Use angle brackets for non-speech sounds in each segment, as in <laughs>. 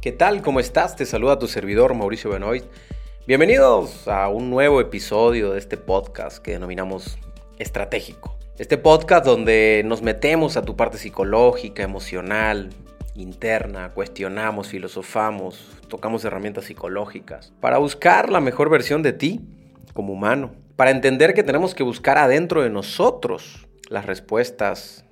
¿Qué tal? ¿Cómo estás? Te saluda tu servidor Mauricio Benoit. Bienvenidos a un nuevo episodio de este podcast que denominamos Estratégico. Este podcast donde nos metemos a tu parte psicológica, emocional, interna, cuestionamos, filosofamos, tocamos herramientas psicológicas para buscar la mejor versión de ti como humano, para entender que tenemos que buscar adentro de nosotros las respuestas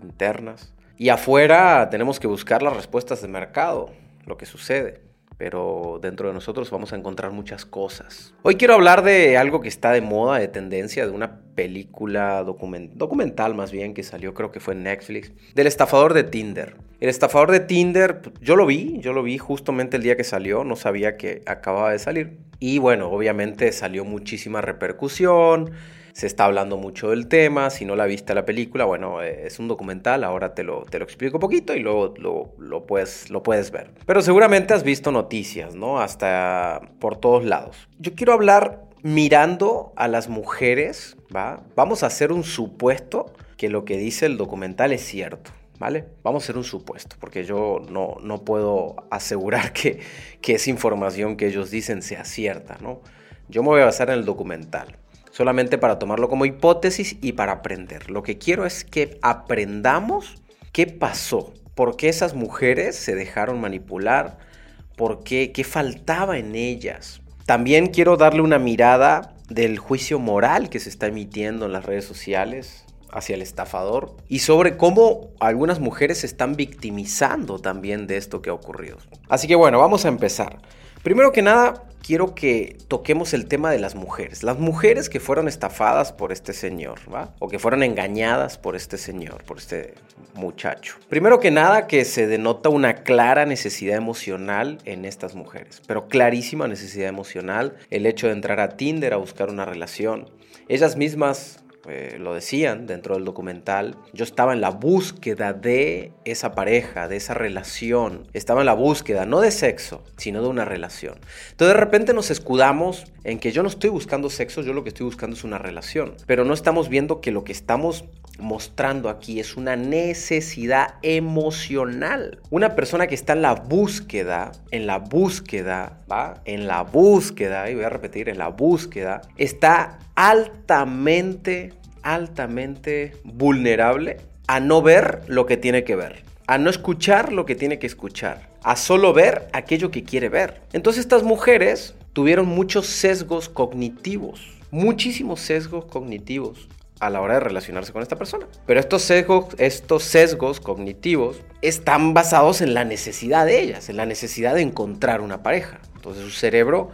internas y afuera tenemos que buscar las respuestas de mercado, lo que sucede pero dentro de nosotros vamos a encontrar muchas cosas. Hoy quiero hablar de algo que está de moda, de tendencia, de una película documental más bien que salió, creo que fue en Netflix, del estafador de Tinder. El estafador de Tinder, yo lo vi, yo lo vi justamente el día que salió, no sabía que acababa de salir. Y bueno, obviamente salió muchísima repercusión se está hablando mucho del tema. Si no la viste la película, bueno, eh, es un documental, ahora te lo, te lo explico un poquito y luego lo, lo, puedes, lo puedes ver. Pero seguramente has visto noticias, ¿no? Hasta por todos lados. Yo quiero hablar mirando a las mujeres, ¿va? Vamos a hacer un supuesto que lo que dice el documental es cierto. ¿Vale? Vamos a hacer un supuesto, porque yo no, no puedo asegurar que, que esa información que ellos dicen sea cierta, ¿no? Yo me voy a basar en el documental solamente para tomarlo como hipótesis y para aprender. Lo que quiero es que aprendamos qué pasó, por qué esas mujeres se dejaron manipular, por qué, qué faltaba en ellas. También quiero darle una mirada del juicio moral que se está emitiendo en las redes sociales hacia el estafador y sobre cómo algunas mujeres se están victimizando también de esto que ha ocurrido. Así que bueno, vamos a empezar. Primero que nada, quiero que toquemos el tema de las mujeres. Las mujeres que fueron estafadas por este señor, ¿va? O que fueron engañadas por este señor, por este muchacho. Primero que nada, que se denota una clara necesidad emocional en estas mujeres, pero clarísima necesidad emocional, el hecho de entrar a Tinder a buscar una relación. Ellas mismas eh, lo decían dentro del documental, yo estaba en la búsqueda de esa pareja, de esa relación. Estaba en la búsqueda, no de sexo, sino de una relación. Entonces de repente nos escudamos en que yo no estoy buscando sexo, yo lo que estoy buscando es una relación. Pero no estamos viendo que lo que estamos mostrando aquí es una necesidad emocional. Una persona que está en la búsqueda, en la búsqueda, ¿va? En la búsqueda, y voy a repetir, en la búsqueda, está altamente, altamente vulnerable a no ver lo que tiene que ver, a no escuchar lo que tiene que escuchar, a solo ver aquello que quiere ver. Entonces estas mujeres tuvieron muchos sesgos cognitivos, muchísimos sesgos cognitivos a la hora de relacionarse con esta persona. Pero estos sesgos, estos sesgos cognitivos están basados en la necesidad de ellas, en la necesidad de encontrar una pareja. Entonces su cerebro,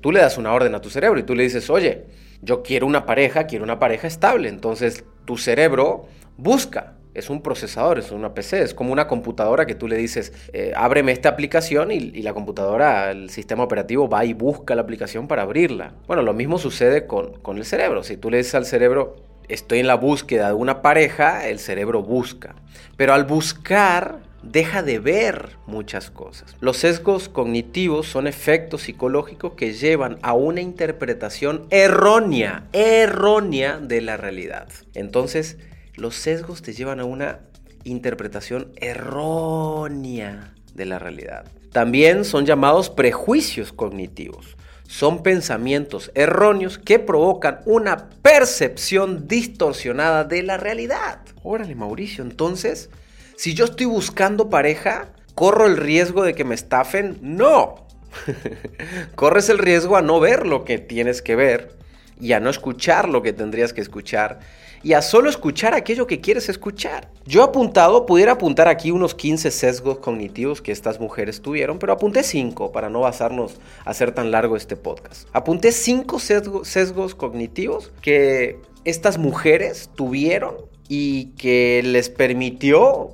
tú le das una orden a tu cerebro y tú le dices, oye, yo quiero una pareja, quiero una pareja estable. Entonces tu cerebro busca, es un procesador, es una PC, es como una computadora que tú le dices, eh, ábreme esta aplicación y, la computadora, el sistema operativo va y busca la aplicación para abrirla. Bueno, lo mismo sucede con, con el cerebro. Si tú le dices al cerebro, estoy en la búsqueda de una pareja, el cerebro busca. Pero al buscar, deja de ver muchas cosas. Los sesgos cognitivos son efectos psicológicos que llevan a una interpretación errónea, errónea de la realidad. Entonces, los sesgos te llevan a una interpretación errónea de la realidad. También son llamados prejuicios cognitivos son pensamientos erróneos que provocan una percepción distorsionada de la realidad. Órale, Mauricio, entonces, si yo estoy buscando pareja, ¿corro el riesgo de que me estafen? No. <laughs> Corres el riesgo a no ver lo que tienes que ver y a no escuchar lo que tendrías que escuchar y a solo escuchar aquello que quieres escuchar. Yo he apuntado, pudiera apuntar aquí unos 15 sesgos cognitivos que estas mujeres tuvieron, pero apunté 5 para no basarnos a hacer tan largo este podcast. Apunté 5 sesgos, sesgos cognitivos que estas mujeres tuvieron y que les permitió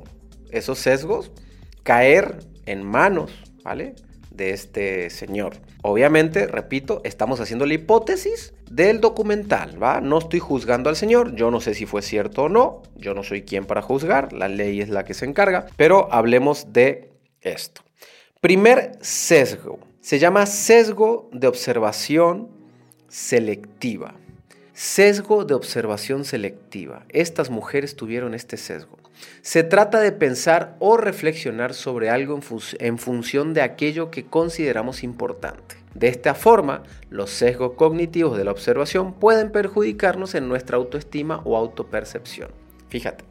esos sesgos caer en manos, ¿vale? de este señor. Obviamente, repito, estamos haciendo la hipótesis del documental, ¿va? No estoy juzgando al señor, yo no sé si fue cierto o no, yo no soy quien para juzgar, la ley es la que se encarga, pero hablemos de esto. Primer sesgo, se llama sesgo de observación selectiva. Sesgo de observación selectiva. Estas mujeres tuvieron este sesgo. Se trata de pensar o reflexionar sobre algo en, función de aquello que consideramos importante. De esta forma, los sesgos cognitivos de la observación pueden perjudicarnos en nuestra autoestima o autopercepción. Fíjate,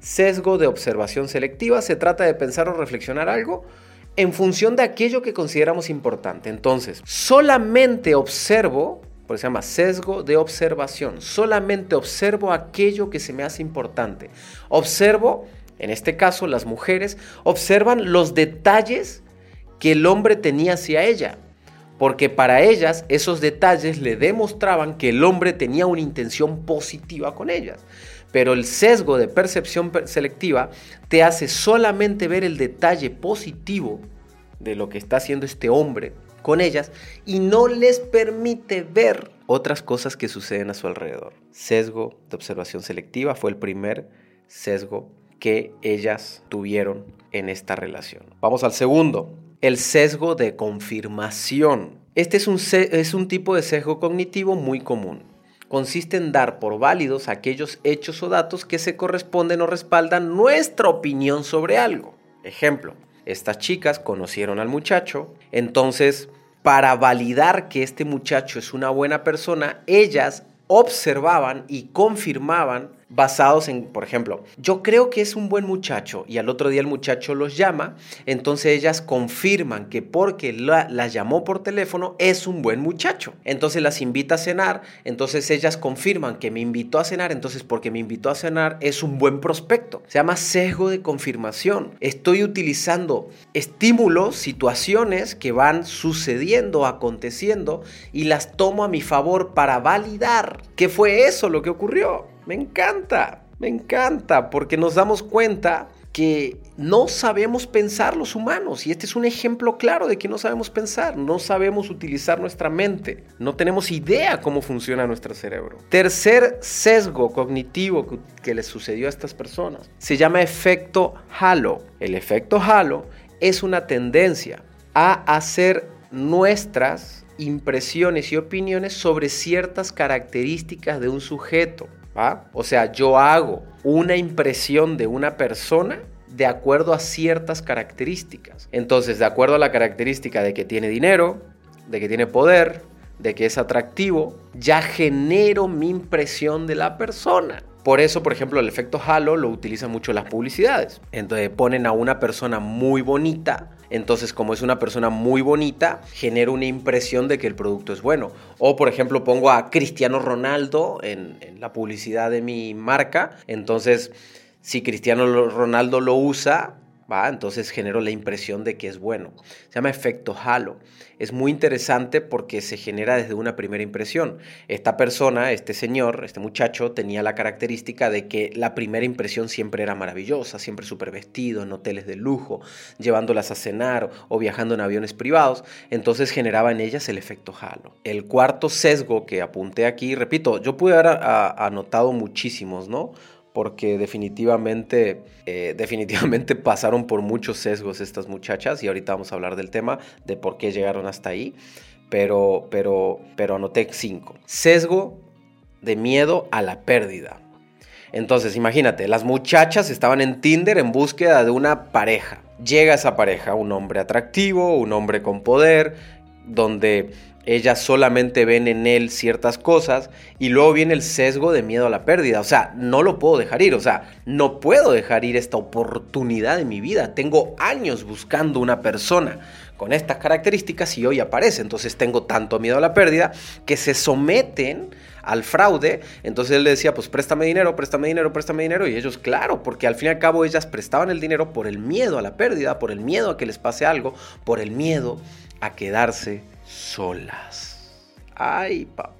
sesgo de observación selectiva se trata de pensar o reflexionar algo en función de aquello que consideramos importante. Entonces, solamente observo, por eso se llama sesgo de observación, solamente observo aquello que se me hace importante. Observo, en este caso las mujeres, observan los detalles que el hombre tenía hacia ella porque para ellas esos detalles le demostraban que el hombre tenía una intención positiva con ellas. Pero el sesgo de percepción selectiva te hace solamente ver el detalle positivo de lo que está haciendo este hombre con ellas y no les permite ver otras cosas que suceden a su alrededor. Sesgo de observación selectiva fue el primer sesgo que ellas tuvieron en esta relación. Vamos al segundo, el sesgo de confirmación. Este es un, es un tipo de sesgo cognitivo muy común. Consiste en dar por válidos aquellos hechos o datos que se corresponden o respaldan nuestra opinión sobre algo. Ejemplo, estas chicas conocieron al muchacho, entonces para validar que este muchacho es una buena persona, ellas observaban y confirmaban basados en, por ejemplo, yo creo que es un buen muchacho y al otro día el muchacho los llama, entonces ellas confirman que porque la, llamó por teléfono es un buen muchacho. Entonces las invita a cenar, entonces ellas confirman que me invitó a cenar, entonces porque me invitó a cenar es un buen prospecto. Se llama sesgo de confirmación. Estoy utilizando estímulos, situaciones que van sucediendo, aconteciendo y las tomo a mi favor para validar que fue eso lo que ocurrió. Me encanta, me encanta, porque nos damos cuenta que no sabemos pensar los humanos y este es un ejemplo claro de que no sabemos pensar, no sabemos utilizar nuestra mente, no tenemos idea cómo funciona nuestro cerebro. Tercer sesgo cognitivo que, que les sucedió a estas personas se llama efecto halo. El efecto halo es una tendencia a hacer nuestras impresiones y opiniones sobre ciertas características de un sujeto. O sea, yo hago una impresión de una persona de acuerdo a ciertas características. Entonces, de acuerdo a la característica de que tiene dinero, de que tiene poder, de que es atractivo, ya genero mi impresión de la persona. Por eso, por ejemplo, el efecto halo lo utilizan mucho las publicidades. Entonces ponen a una persona muy bonita. Entonces, como es una persona muy bonita, genera una impresión de que el producto es bueno. O, por ejemplo, pongo a Cristiano Ronaldo en, en la publicidad de mi marca. Entonces, si Cristiano Ronaldo lo usa, entonces genero la impresión de que es bueno. Se llama efecto halo. Es muy interesante porque se genera desde una primera impresión. Esta persona, este señor, este muchacho, tenía la característica de que la primera impresión siempre era maravillosa, siempre súper vestido, en hoteles de lujo, llevándolas a cenar o viajando en aviones privados. Entonces generaba en ellas el efecto halo. El cuarto sesgo que apunté aquí, repito, yo pude haber anotado muchísimos, ¿no? Porque definitivamente, eh, definitivamente <laughs> pasaron por muchos sesgos estas muchachas y ahorita vamos a hablar del tema de por qué llegaron hasta ahí, pero, pero, pero anoté cinco. Sesgo de miedo a la pérdida. Entonces, imagínate, las muchachas estaban en Tinder en búsqueda de una pareja. Llega esa pareja, un hombre atractivo, un hombre con poder, donde ellas solamente ven en él ciertas cosas y luego viene el sesgo de miedo a la pérdida. O sea, no lo puedo dejar ir. O sea, no puedo dejar ir esta oportunidad de mi vida. Tengo años buscando una persona con estas características y hoy aparece. Entonces tengo tanto miedo a la pérdida que se someten al fraude. Entonces él le decía, pues préstame dinero, préstame dinero, préstame dinero. Y ellos, claro, porque al fin y al cabo ellas prestaban el dinero por el miedo a la pérdida, por el miedo a que les pase algo, por el miedo a quedarse solas. Ay, papá.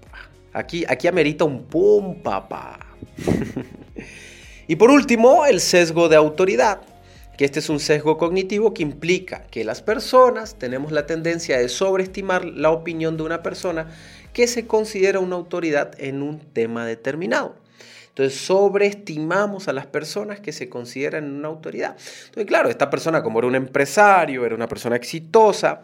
Aquí, aquí amerita un pum, papá. <laughs> y por último, el sesgo de autoridad, que este es un sesgo cognitivo que implica que las personas tenemos la tendencia de sobreestimar la opinión de una persona que se considera una autoridad en un tema determinado. Entonces sobreestimamos a las personas que se consideran una autoridad. Entonces, claro, esta persona como era un empresario, era una persona exitosa,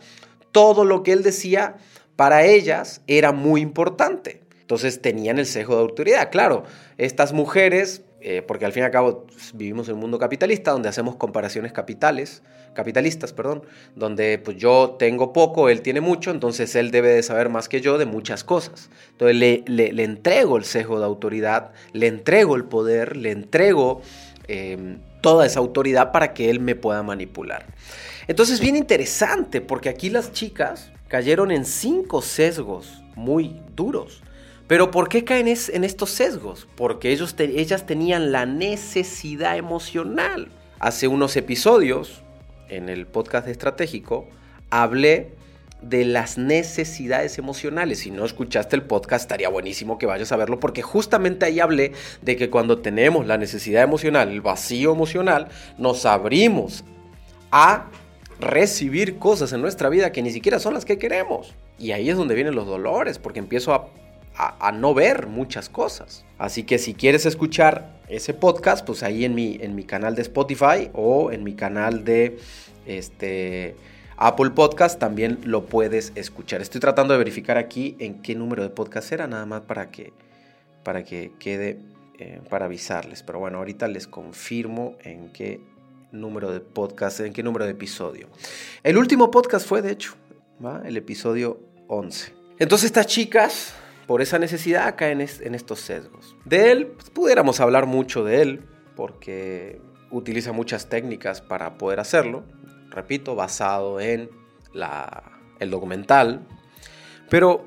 todo lo que él decía para ellas era muy importante. Entonces tenían el sesgo de autoridad. Claro, estas mujeres eh, porque al fin y al cabo pues, vivimos en un mundo capitalista donde hacemos comparaciones capitales, capitalistas, perdón, donde pues yo tengo poco, él tiene mucho, entonces él debe de saber más que yo de muchas cosas. Entonces le, le, entrego el sesgo de autoridad, le entrego el poder, le entrego em, toda esa autoridad para que él me pueda manipular. Entonces es bien interesante porque aquí las chicas cayeron en cinco sesgos muy duros. Pero ¿por qué caen en estos sesgos? Porque ellos ellas tenían la necesidad emocional. Hace unos episodios, en el podcast estratégico, hablé de las necesidades emocionales. Si no escuchaste el podcast, estaría buenísimo que vayas a verlo, porque justamente ahí hablé de que cuando tenemos la necesidad emocional, el vacío emocional, nos abrimos a recibir cosas en nuestra vida que ni siquiera son las que queremos. Y ahí es donde vienen los dolores, porque empiezo a a, no ver muchas cosas. Así que si quieres escuchar ese podcast, pues ahí en mi, en mi canal de Spotify o en mi canal de este, Apple Podcast también lo puedes escuchar. Estoy tratando de verificar aquí en qué número de podcast era, nada más para que, para que quede, eh, para avisarles. Pero bueno, ahorita les confirmo en qué número de podcast, en qué número de episodio. El último podcast fue, de hecho, el episodio 11. Entonces estas chicas por esa necesidad caen en, estos sesgos. De él, pues, pudiéramos hablar mucho de él, porque utiliza muchas técnicas para poder hacerlo, repito, basado en el documental, pero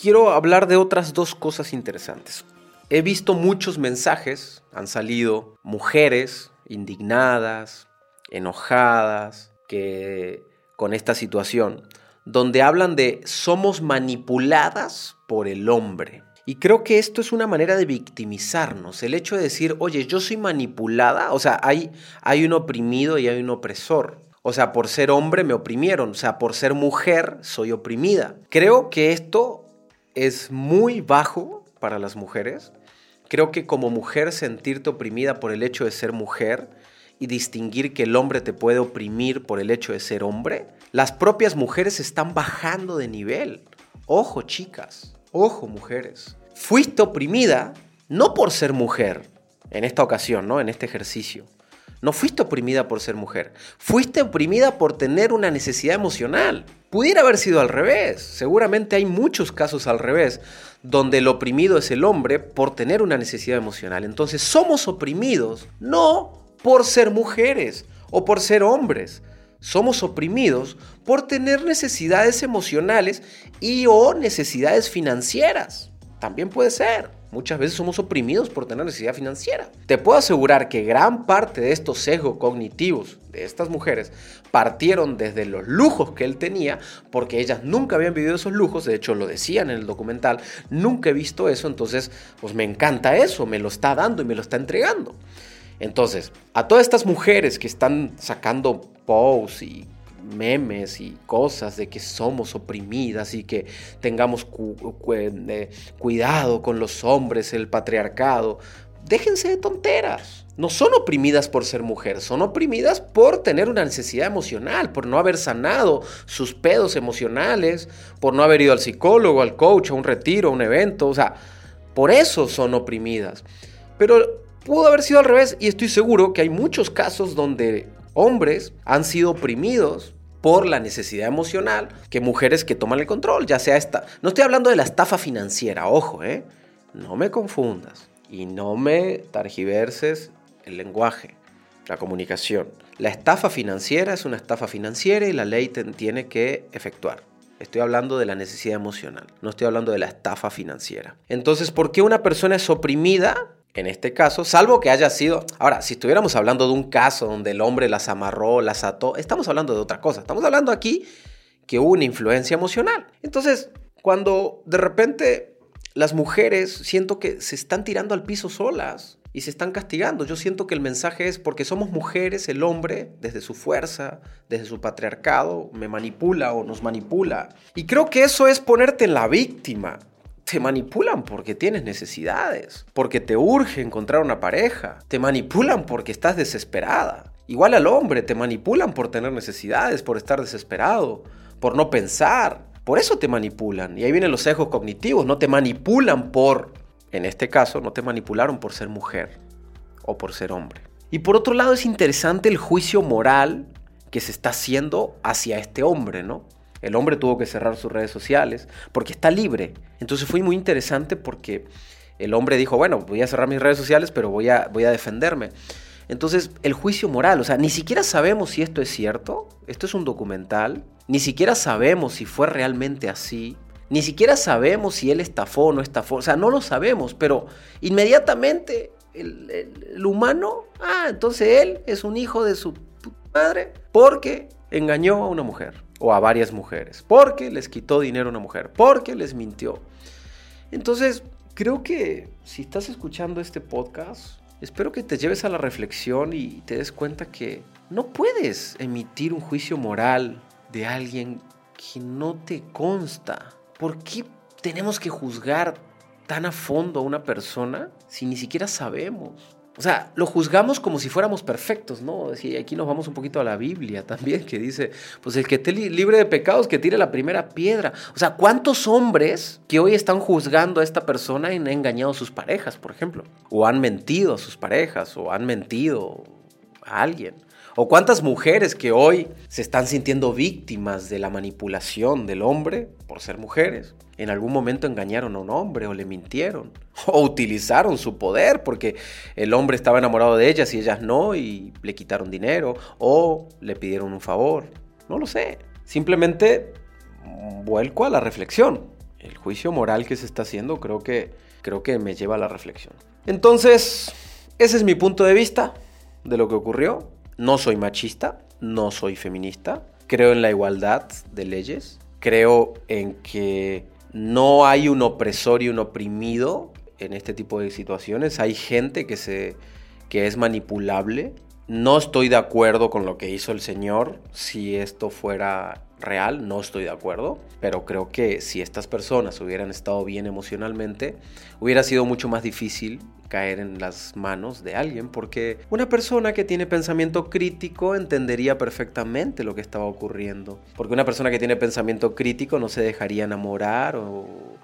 quiero hablar de otras dos cosas interesantes. He visto muchos mensajes, han salido mujeres indignadas, enojadas, que con esta situación, donde hablan de somos manipuladas por el hombre. Y creo que esto es una manera de victimizarnos. El hecho de decir, oye, yo soy manipulada. O sea, hay, hay un oprimido y hay un opresor. O sea, por ser hombre me oprimieron. O sea, por ser mujer soy oprimida. Creo que esto es muy bajo para las mujeres. Creo que como mujer sentirte oprimida por el hecho de ser mujer y distinguir que el hombre te puede oprimir por el hecho de ser hombre, las propias mujeres están bajando de nivel. Ojo chicas, ojo mujeres. Fuiste oprimida no por ser mujer, en esta ocasión, ¿no? En este ejercicio. No fuiste oprimida por ser mujer. Fuiste oprimida por tener una necesidad emocional. Pudiera haber sido al revés. Seguramente hay muchos casos al revés, donde el oprimido es el hombre por tener una necesidad emocional. Entonces somos oprimidos no por ser mujeres o por ser hombres, somos oprimidos por tener necesidades emocionales y o necesidades financieras. También puede ser. Muchas veces somos oprimidos por tener necesidad financiera. Te puedo asegurar que gran parte de estos sesgos cognitivos de estas mujeres partieron desde los lujos que él tenía, porque ellas nunca habían vivido esos lujos, de hecho lo decían en el documental, nunca he visto eso, entonces pues me encanta eso, me lo está dando y me lo está entregando. Entonces, a todas estas mujeres que están sacando posts y memes y cosas de que somos oprimidas y que tengamos eh, cuidado con los hombres, el patriarcado, déjense de tonteras. No son oprimidas por ser mujeres, son oprimidas por tener una necesidad emocional, por no haber sanado sus pedos emocionales, por no haber ido al psicólogo, al coach, a un retiro, a un evento, o sea, por eso son oprimidas. Pero Pudo haber sido al revés y estoy seguro que hay muchos casos donde hombres han sido oprimidos por la necesidad emocional que mujeres que toman el control, ya sea esta. No estoy hablando de la estafa financiera, ojo, ¿eh? No me confundas y no me targiverses el lenguaje, la comunicación. La estafa financiera es una estafa financiera y la ley tiene que efectuar. Estoy hablando de la necesidad emocional, no estoy hablando de la estafa financiera. Entonces, ¿por qué una persona es oprimida? En este caso, salvo que haya sido... Ahora, si estuviéramos hablando de un caso donde el hombre las amarró, las ató, estamos hablando de otra cosa. Estamos hablando aquí que hubo una influencia emocional. Entonces, cuando de repente las mujeres siento que se están tirando al piso solas y se están castigando, yo siento que el mensaje es porque somos mujeres, el hombre, desde su fuerza, desde su patriarcado, me manipula o nos manipula. Y creo que eso es ponerte en la víctima te manipulan porque tienes necesidades, porque te urge encontrar una pareja, te manipulan porque estás desesperada. Igual al hombre, te manipulan por tener necesidades, por estar desesperado, por no pensar. Por eso te manipulan. Y ahí vienen los sesgos cognitivos. No te manipulan por, en este caso, no te manipularon por ser mujer o por ser hombre. Y por otro lado es interesante el juicio moral que se está haciendo hacia este hombre, ¿no? El hombre tuvo que cerrar sus redes sociales porque está libre. Entonces fue muy interesante porque el hombre dijo, bueno, voy a cerrar mis redes sociales, pero voy a, voy a defenderme. Entonces, el juicio moral, o sea, ni siquiera sabemos si esto es cierto, esto es un documental, ni siquiera sabemos si fue realmente así, ni siquiera sabemos si él estafó o no estafó, o sea, no lo sabemos, pero inmediatamente el, el humano, ah, entonces él es un hijo de su madre porque engañó a una mujer o a varias mujeres, porque les quitó dinero a una mujer, porque les mintió. Entonces, creo que si estás escuchando este podcast, espero que te lleves a la reflexión y te des cuenta que no puedes emitir un juicio moral de alguien que no te consta. ¿Por qué tenemos que juzgar tan a fondo a una persona si ni siquiera sabemos? O sea, lo juzgamos como si fuéramos perfectos, ¿no? Y aquí nos vamos un poquito a la Biblia también, que dice, pues el que esté libre de pecados, que tire la primera piedra. O sea, ¿cuántos hombres que hoy están juzgando a esta persona han engañado a sus parejas, por ejemplo? O han mentido a sus parejas, o han mentido a alguien. O cuántas mujeres que hoy se están sintiendo víctimas de la manipulación del hombre por ser mujeres. En algún momento engañaron a un hombre o le mintieron. <laughs> O utilizaron su poder porque el hombre estaba enamorado de ellas y ellas no y le quitaron dinero o le pidieron un favor. No lo sé. Simplemente vuelco a la reflexión. El juicio moral que se está haciendo creo que, creo que me lleva a la reflexión. Entonces, ese es mi punto de vista de lo que ocurrió. No soy machista, no soy feminista, creo en la igualdad de leyes, creo en que no hay un opresor y un oprimido en este tipo de situaciones, hay gente que, se, que es manipulable. No estoy de acuerdo con lo que hizo el señor, si esto fuera real, no estoy de acuerdo, pero creo que si estas personas hubieran estado bien emocionalmente, hubiera sido mucho más difícil caer en las manos de alguien, porque una persona que tiene pensamiento crítico entendería perfectamente lo que estaba ocurriendo, porque una persona que tiene pensamiento crítico no se dejaría enamorar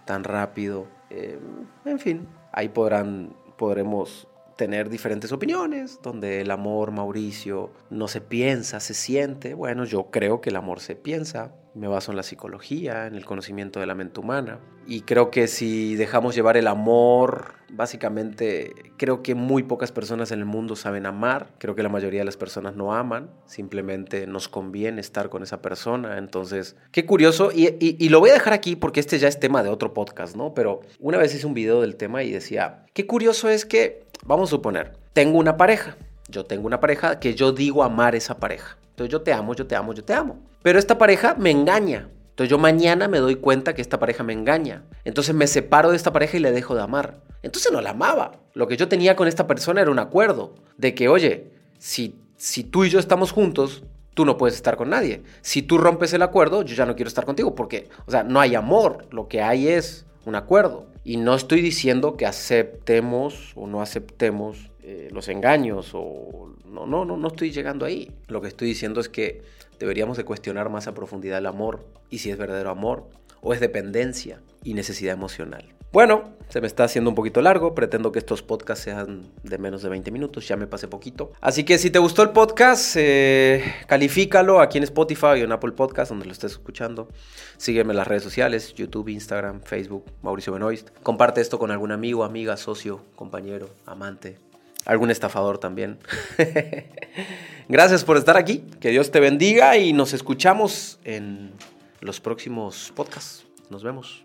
tan rápido. Eh, en fin, ahí podrán, podremos tener diferentes opiniones, donde el amor, Mauricio, no se piensa, se siente. Bueno, yo creo que el amor se piensa. Me baso en la psicología, en el conocimiento de la mente humana. Y creo que si dejamos llevar el amor, básicamente creo que muy pocas personas en el mundo saben amar. Creo que la mayoría de las personas no aman. Simplemente nos conviene estar con esa persona. Entonces, qué curioso. Y, lo voy a dejar aquí porque este ya es tema de otro podcast, ¿no? Pero una vez hice un video del tema y decía, qué curioso es que Vamos a suponer, tengo una pareja. Yo tengo una pareja que yo digo amar esa pareja. Entonces yo te amo, yo te amo, yo te amo. Pero esta pareja me engaña. Entonces yo mañana me doy cuenta que esta pareja me engaña. Entonces me separo de esta pareja y le dejo de amar. Entonces no la amaba. Lo que yo tenía con esta persona era un acuerdo de que, oye, si, si tú y yo estamos juntos, tú no puedes estar con nadie. Si tú rompes el acuerdo, yo ya no quiero estar contigo porque, o sea, no hay amor. Lo que hay es un acuerdo. Y no estoy diciendo que aceptemos o no aceptemos eh, los engaños o no, no, no, no estoy llegando ahí. Lo que estoy diciendo es que deberíamos de cuestionar más a profundidad el amor y si es verdadero amor o es dependencia y necesidad emocional. Bueno, se me está haciendo un poquito largo, pretendo que estos podcasts sean de menos de 20 minutos, ya me pasé poquito. Así que si te gustó el podcast, eh, califícalo aquí en Spotify o en Apple Podcast, donde lo estés escuchando. Sígueme en las redes sociales, YouTube, Instagram, Facebook, Mauricio Benoist. Comparte esto con algún amigo, amiga, socio, compañero, amante, algún estafador también. <laughs> Gracias por estar aquí, que Dios te bendiga y nos escuchamos en los próximos podcasts. Nos vemos.